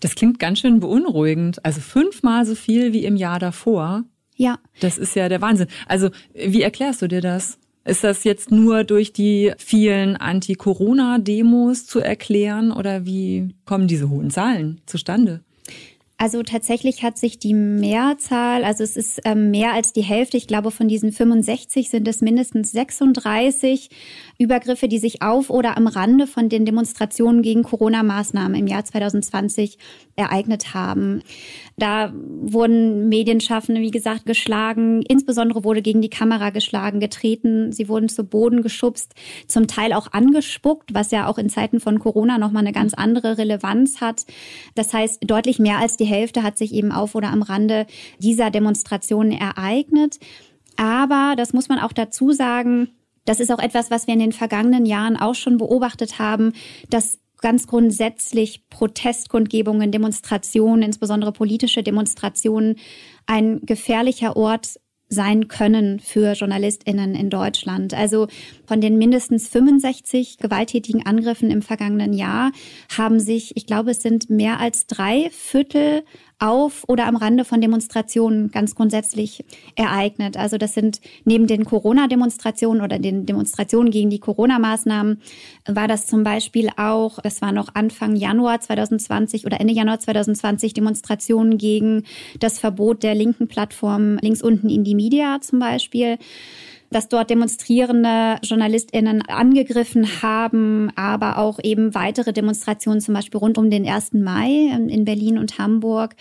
Das klingt ganz schön beunruhigend. Also fünfmal so viel wie im Jahr davor. Ja. Das ist ja der Wahnsinn. Also wie erklärst du dir das? Ist das jetzt nur durch die vielen Anti-Corona-Demos zu erklären oder wie kommen diese hohen Zahlen zustande? Also tatsächlich hat sich die Mehrzahl, also es ist ähm, mehr als die Hälfte, ich glaube von diesen 65 sind es mindestens 36 Übergriffe, die sich auf oder am Rande von den Demonstrationen gegen Corona-Maßnahmen im Jahr 2020 ereignet haben. Da wurden Medienschaffende, wie gesagt, geschlagen. Insbesondere wurde gegen die Kamera geschlagen, getreten. Sie wurden zu Boden geschubst, zum Teil auch angespuckt, was ja auch in Zeiten von Corona nochmal eine ganz andere Relevanz hat. Das heißt, deutlich mehr als die Hälfte hat sich eben auf oder am Rande dieser Demonstrationen ereignet. Aber, das muss man auch dazu sagen, das ist auch etwas, was wir in den vergangenen Jahren auch schon beobachtet haben, dass ganz grundsätzlich Protestkundgebungen, Demonstrationen, insbesondere politische Demonstrationen, ein gefährlicher Ort sein können für JournalistInnen in Deutschland. Also von den mindestens 65 gewalttätigen Angriffen im vergangenen Jahr haben sich, ich glaube, es sind mehr als drei Viertel auf oder am Rande von Demonstrationen ganz grundsätzlich ereignet. Also das sind neben den Corona-Demonstrationen oder den Demonstrationen gegen die Corona-Maßnahmen war das zum Beispiel auch, das war noch Anfang Januar 2020 oder Ende Januar 2020 Demonstrationen gegen das Verbot der linken Plattform links unten in die Media zum Beispiel dass dort demonstrierende JournalistInnen angegriffen haben, aber auch eben weitere Demonstrationen, zum Beispiel rund um den 1. Mai in Berlin und Hamburg,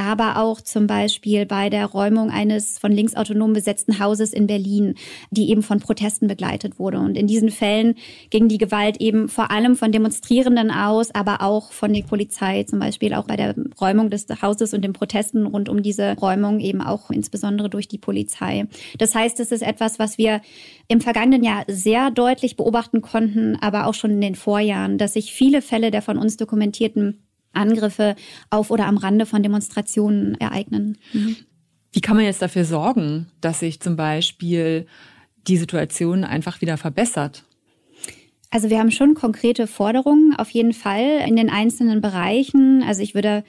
aber auch zum Beispiel bei der Räumung eines von linksautonom besetzten Hauses in Berlin, die eben von Protesten begleitet wurde. Und in diesen Fällen ging die Gewalt eben vor allem von Demonstrierenden aus, aber auch von der Polizei, zum Beispiel auch bei der Räumung des Hauses und den Protesten rund um diese Räumung eben auch insbesondere durch die Polizei. Das heißt, es ist etwas, was wir im vergangenen Jahr sehr deutlich beobachten konnten, aber auch schon in den Vorjahren, dass sich viele Fälle der von uns dokumentierten Angriffe auf oder am Rande von Demonstrationen ereignen. Mhm. Wie kann man jetzt dafür sorgen, dass sich zum Beispiel die Situation einfach wieder verbessert? Also wir haben schon konkrete Forderungen auf jeden Fall in den einzelnen Bereichen. Also ich würde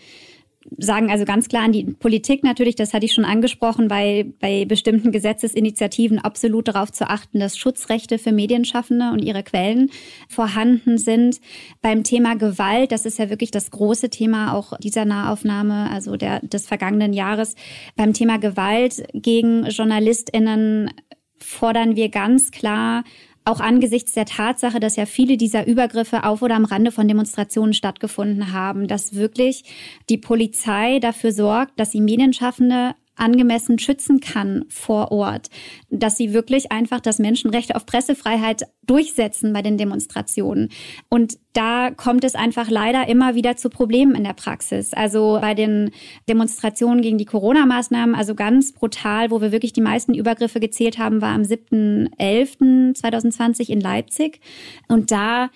sagen also ganz klar an die Politik natürlich, das hatte ich schon angesprochen, bei, bei bestimmten Gesetzesinitiativen absolut darauf zu achten, dass Schutzrechte für Medienschaffende und ihre Quellen vorhanden sind. Beim Thema Gewalt, das ist ja wirklich das große Thema auch dieser Nahaufnahme, also der, des vergangenen Jahres. Beim Thema Gewalt gegen JournalistInnen fordern wir ganz klar auch angesichts der Tatsache, dass ja viele dieser Übergriffe auf oder am Rande von Demonstrationen stattgefunden haben, dass wirklich die Polizei dafür sorgt, dass sie Medienschaffende angemessen schützen kann vor Ort, dass sie wirklich einfach das Menschenrecht auf Pressefreiheit durchsetzen bei den Demonstrationen. Und da kommt es einfach leider immer wieder zu Problemen in der Praxis. Also bei den Demonstrationen gegen die Corona-Maßnahmen, also ganz brutal, wo wir wirklich die meisten Übergriffe gezählt haben, war am 7.11.2020 in Leipzig. Und da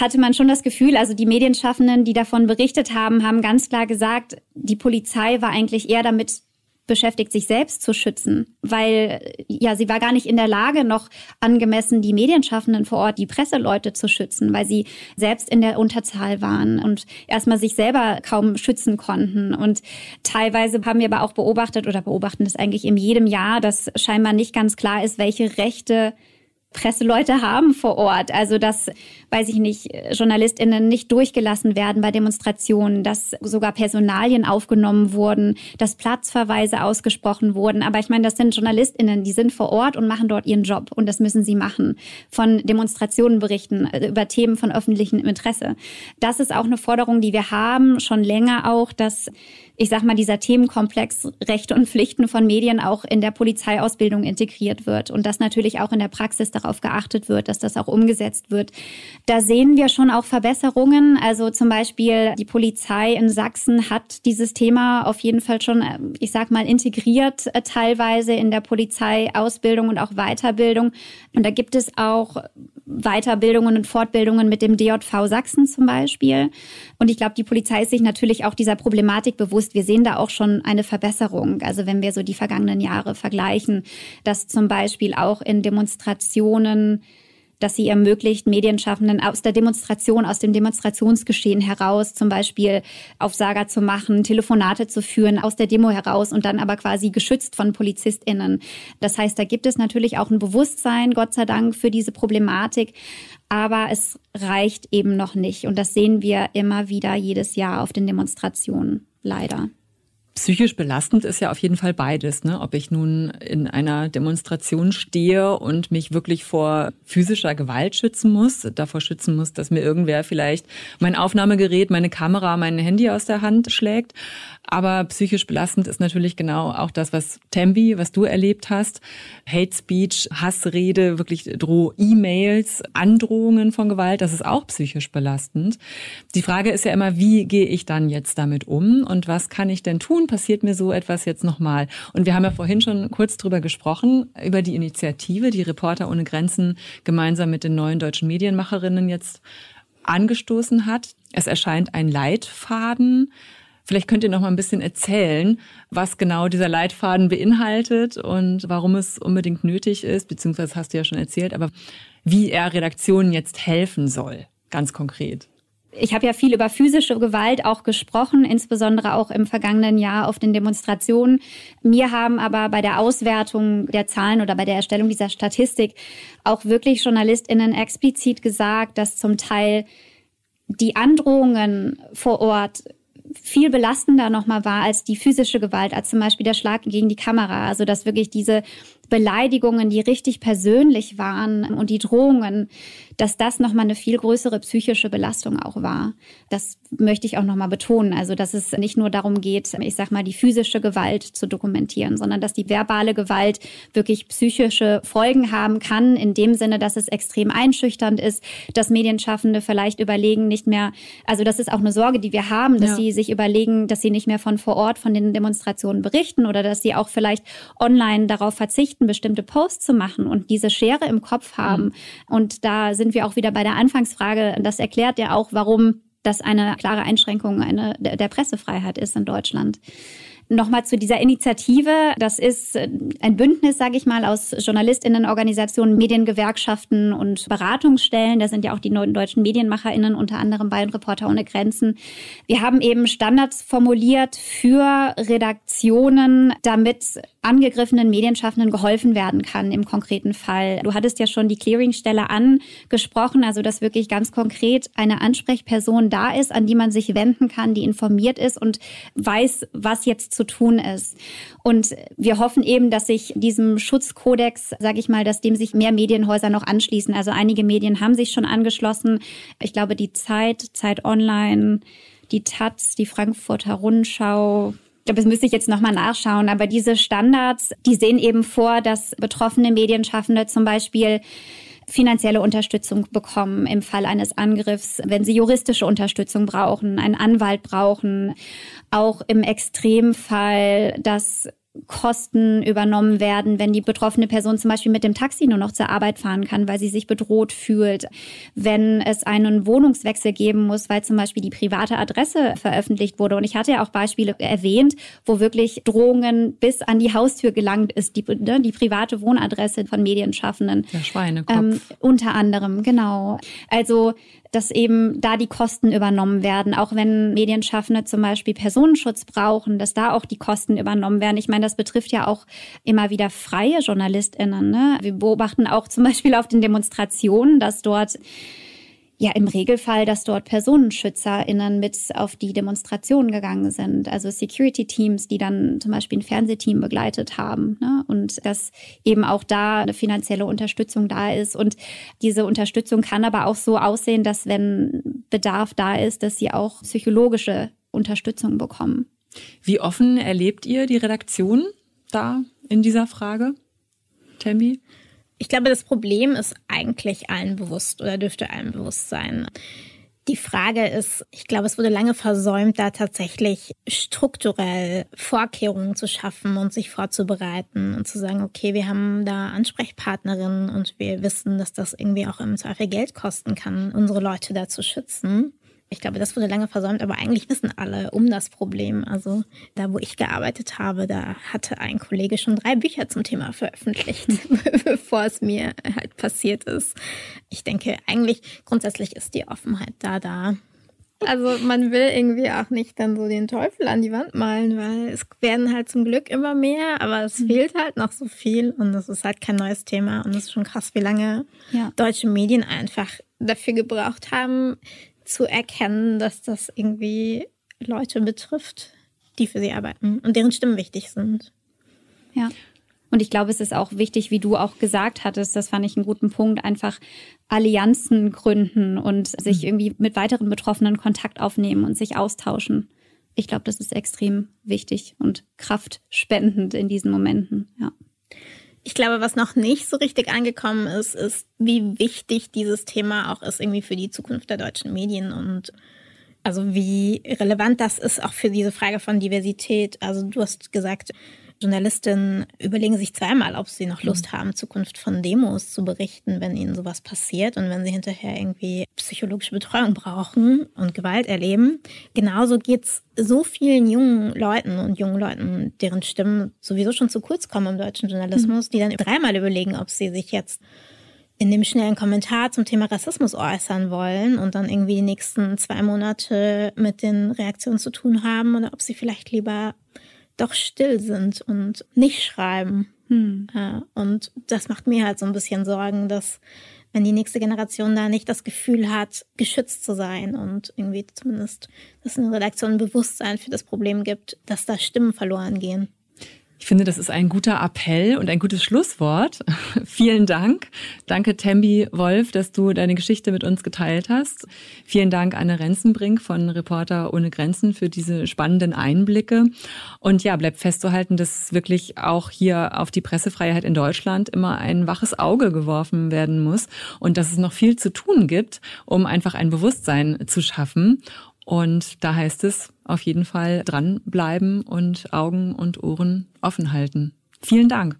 hatte man schon das Gefühl, also die Medienschaffenden, die davon berichtet haben, haben ganz klar gesagt, die Polizei war eigentlich eher damit beschäftigt, sich selbst zu schützen, weil ja, sie war gar nicht in der Lage, noch angemessen die Medienschaffenden vor Ort, die Presseleute zu schützen, weil sie selbst in der Unterzahl waren und erstmal sich selber kaum schützen konnten. Und teilweise haben wir aber auch beobachtet oder beobachten es eigentlich in jedem Jahr, dass scheinbar nicht ganz klar ist, welche Rechte Presseleute haben vor Ort. Also dass, weiß ich nicht, JournalistInnen nicht durchgelassen werden bei Demonstrationen, dass sogar Personalien aufgenommen wurden, dass Platzverweise ausgesprochen wurden. Aber ich meine, das sind JournalistInnen, die sind vor Ort und machen dort ihren Job und das müssen sie machen. Von Demonstrationen berichten, äh, über Themen von öffentlichem Interesse. Das ist auch eine Forderung, die wir haben, schon länger auch, dass ich sag mal, dieser Themenkomplex Rechte und Pflichten von Medien auch in der Polizeiausbildung integriert wird und dass natürlich auch in der Praxis darauf geachtet wird, dass das auch umgesetzt wird. Da sehen wir schon auch Verbesserungen. Also zum Beispiel die Polizei in Sachsen hat dieses Thema auf jeden Fall schon, ich sag mal, integriert äh, teilweise in der Polizeiausbildung und auch Weiterbildung. Und da gibt es auch Weiterbildungen und Fortbildungen mit dem DJV Sachsen zum Beispiel. Und ich glaube, die Polizei ist sich natürlich auch dieser Problematik bewusst. Wir sehen da auch schon eine Verbesserung. Also wenn wir so die vergangenen Jahre vergleichen, dass zum Beispiel auch in Demonstrationen dass sie ermöglicht, Medienschaffenden aus der Demonstration, aus dem Demonstrationsgeschehen heraus zum Beispiel Aufsager zu machen, Telefonate zu führen aus der Demo heraus und dann aber quasi geschützt von PolizistInnen. Das heißt, da gibt es natürlich auch ein Bewusstsein, Gott sei Dank, für diese Problematik. Aber es reicht eben noch nicht. Und das sehen wir immer wieder jedes Jahr auf den Demonstrationen, leider. Psychisch belastend ist ja auf jeden Fall beides. Ne? Ob ich nun in einer Demonstration stehe und mich wirklich vor physischer Gewalt schützen muss, davor schützen muss, dass mir irgendwer vielleicht mein Aufnahmegerät, meine Kamera, mein Handy aus der Hand schlägt. Aber psychisch belastend ist natürlich genau auch das, was Tembi, was du erlebt hast. Hate Speech, Hassrede, wirklich Droh-E-Mails, Androhungen von Gewalt, das ist auch psychisch belastend. Die Frage ist ja immer, wie gehe ich dann jetzt damit um und was kann ich denn tun? Passiert mir so etwas jetzt nochmal? Und wir haben ja vorhin schon kurz drüber gesprochen, über die Initiative, die Reporter ohne Grenzen gemeinsam mit den neuen deutschen Medienmacherinnen jetzt angestoßen hat. Es erscheint ein Leitfaden Vielleicht könnt ihr noch mal ein bisschen erzählen, was genau dieser Leitfaden beinhaltet und warum es unbedingt nötig ist, beziehungsweise hast du ja schon erzählt, aber wie er Redaktionen jetzt helfen soll, ganz konkret. Ich habe ja viel über physische Gewalt auch gesprochen, insbesondere auch im vergangenen Jahr auf den Demonstrationen. Mir haben aber bei der Auswertung der Zahlen oder bei der Erstellung dieser Statistik auch wirklich Journalistinnen explizit gesagt, dass zum Teil die Androhungen vor Ort viel belastender nochmal war als die physische Gewalt, als zum Beispiel der Schlag gegen die Kamera. Also dass wirklich diese Beleidigungen, die richtig persönlich waren und die Drohungen, dass das nochmal eine viel größere psychische Belastung auch war. Das möchte ich auch nochmal betonen. Also, dass es nicht nur darum geht, ich sag mal, die physische Gewalt zu dokumentieren, sondern dass die verbale Gewalt wirklich psychische Folgen haben kann, in dem Sinne, dass es extrem einschüchternd ist, dass Medienschaffende vielleicht überlegen, nicht mehr, also das ist auch eine Sorge, die wir haben, dass ja. sie sich überlegen, dass sie nicht mehr von vor Ort von den Demonstrationen berichten oder dass sie auch vielleicht online darauf verzichten, bestimmte Posts zu machen und diese Schere im Kopf haben. Mhm. Und da sind wir auch wieder bei der Anfangsfrage. Das erklärt ja auch, warum das eine klare Einschränkung eine, der Pressefreiheit ist in Deutschland. Nochmal zu dieser Initiative. Das ist äh, ein Bündnis, sage ich mal, aus Journalistinnenorganisationen, Mediengewerkschaften und Beratungsstellen. Da sind ja auch die neuen deutschen Medienmacherinnen, unter anderem bei Reporter ohne Grenzen. Wir haben eben Standards formuliert für Redaktionen, damit angegriffenen Medienschaffenden geholfen werden kann im konkreten Fall. Du hattest ja schon die Clearingstelle angesprochen, also dass wirklich ganz konkret eine Ansprechperson da ist, an die man sich wenden kann, die informiert ist und weiß, was jetzt zu tun ist. Und wir hoffen eben, dass sich diesem Schutzkodex, sage ich mal, dass dem sich mehr Medienhäuser noch anschließen. Also einige Medien haben sich schon angeschlossen. Ich glaube, die Zeit, Zeit Online, die Taz, die Frankfurter Rundschau, ich glaube, das müsste ich jetzt nochmal nachschauen, aber diese Standards, die sehen eben vor, dass betroffene Medienschaffende zum Beispiel finanzielle Unterstützung bekommen im Fall eines Angriffs, wenn sie juristische Unterstützung brauchen, einen Anwalt brauchen, auch im Extremfall, dass Kosten übernommen werden, wenn die betroffene Person zum Beispiel mit dem Taxi nur noch zur Arbeit fahren kann, weil sie sich bedroht fühlt, wenn es einen Wohnungswechsel geben muss, weil zum Beispiel die private Adresse veröffentlicht wurde. Und ich hatte ja auch Beispiele erwähnt, wo wirklich Drohungen bis an die Haustür gelangt ist, die, ne, die private Wohnadresse von Medienschaffenden. Der Schweinekopf. Ähm, unter anderem, genau. Also dass eben da die Kosten übernommen werden, auch wenn Medienschaffende zum Beispiel Personenschutz brauchen, dass da auch die Kosten übernommen werden. Ich meine, das betrifft ja auch immer wieder freie JournalistInnen. Ne? Wir beobachten auch zum Beispiel auf den Demonstrationen, dass dort ja im Regelfall, dass dort PersonenschützerInnen mit auf die Demonstrationen gegangen sind, also Security-Teams, die dann zum Beispiel ein Fernsehteam begleitet haben. Ne? Und dass eben auch da eine finanzielle Unterstützung da ist. Und diese Unterstützung kann aber auch so aussehen, dass wenn Bedarf da ist, dass sie auch psychologische Unterstützung bekommen. Wie offen erlebt ihr die Redaktion da in dieser Frage, Tammy? Ich glaube, das Problem ist eigentlich allen bewusst oder dürfte allen bewusst sein. Die Frage ist, ich glaube, es wurde lange versäumt, da tatsächlich strukturell Vorkehrungen zu schaffen und sich vorzubereiten und zu sagen, okay, wir haben da Ansprechpartnerinnen und wir wissen, dass das irgendwie auch im Zweifel Geld kosten kann, unsere Leute da zu schützen. Ich glaube, das wurde lange versäumt, aber eigentlich wissen alle um das Problem. Also da, wo ich gearbeitet habe, da hatte ein Kollege schon drei Bücher zum Thema veröffentlicht, bevor es mir halt passiert ist. Ich denke, eigentlich grundsätzlich ist die Offenheit da da. Also man will irgendwie auch nicht dann so den Teufel an die Wand malen, weil es werden halt zum Glück immer mehr, aber es mhm. fehlt halt noch so viel und das ist halt kein neues Thema und es ist schon krass, wie lange ja. deutsche Medien einfach dafür gebraucht haben, zu erkennen, dass das irgendwie Leute betrifft, die für sie arbeiten und deren Stimmen wichtig sind. Ja. Und ich glaube, es ist auch wichtig, wie du auch gesagt hattest, das fand ich einen guten Punkt, einfach Allianzen gründen und sich mhm. irgendwie mit weiteren Betroffenen Kontakt aufnehmen und sich austauschen. Ich glaube, das ist extrem wichtig und kraftspendend in diesen Momenten, ja. Ich glaube, was noch nicht so richtig angekommen ist, ist, wie wichtig dieses Thema auch ist irgendwie für die Zukunft der deutschen Medien und also wie relevant das ist auch für diese Frage von Diversität. Also du hast gesagt, Journalistinnen überlegen sich zweimal, ob sie noch Lust mhm. haben, Zukunft von Demos zu berichten, wenn ihnen sowas passiert und wenn sie hinterher irgendwie psychologische Betreuung brauchen und Gewalt erleben. Genauso geht's so vielen jungen Leuten und jungen Leuten, deren Stimmen sowieso schon zu kurz kommen im deutschen Journalismus, mhm. die dann dreimal überlegen, ob sie sich jetzt in dem schnellen Kommentar zum Thema Rassismus äußern wollen und dann irgendwie die nächsten zwei Monate mit den Reaktionen zu tun haben oder ob sie vielleicht lieber doch still sind und nicht schreiben. Hm. und das macht mir halt so ein bisschen Sorgen, dass wenn die nächste Generation da nicht das Gefühl hat, geschützt zu sein und irgendwie zumindest, dass eine Redaktion ein Bewusstsein für das Problem gibt, dass da Stimmen verloren gehen. Ich finde, das ist ein guter Appell und ein gutes Schlusswort. Vielen Dank. Danke, Tembi Wolf, dass du deine Geschichte mit uns geteilt hast. Vielen Dank, Anne Renzenbrink von Reporter ohne Grenzen für diese spannenden Einblicke. Und ja, bleibt festzuhalten, dass wirklich auch hier auf die Pressefreiheit in Deutschland immer ein waches Auge geworfen werden muss und dass es noch viel zu tun gibt, um einfach ein Bewusstsein zu schaffen. Und da heißt es auf jeden Fall dranbleiben und Augen und Ohren offen halten. Vielen Dank.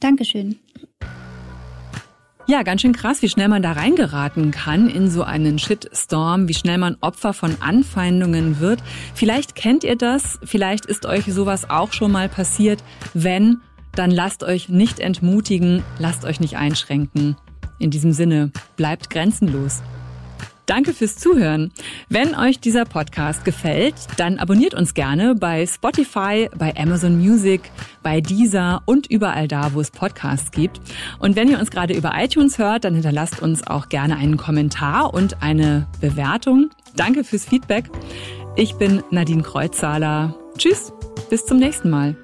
Dankeschön. Ja, ganz schön krass, wie schnell man da reingeraten kann in so einen Shitstorm, wie schnell man Opfer von Anfeindungen wird. Vielleicht kennt ihr das, vielleicht ist euch sowas auch schon mal passiert. Wenn, dann lasst euch nicht entmutigen, lasst euch nicht einschränken. In diesem Sinne, bleibt grenzenlos. Danke fürs Zuhören. Wenn euch dieser Podcast gefällt, dann abonniert uns gerne bei Spotify, bei Amazon Music, bei Deezer und überall da, wo es Podcasts gibt. Und wenn ihr uns gerade über iTunes hört, dann hinterlasst uns auch gerne einen Kommentar und eine Bewertung. Danke fürs Feedback. Ich bin Nadine Kreuzzahler. Tschüss, bis zum nächsten Mal.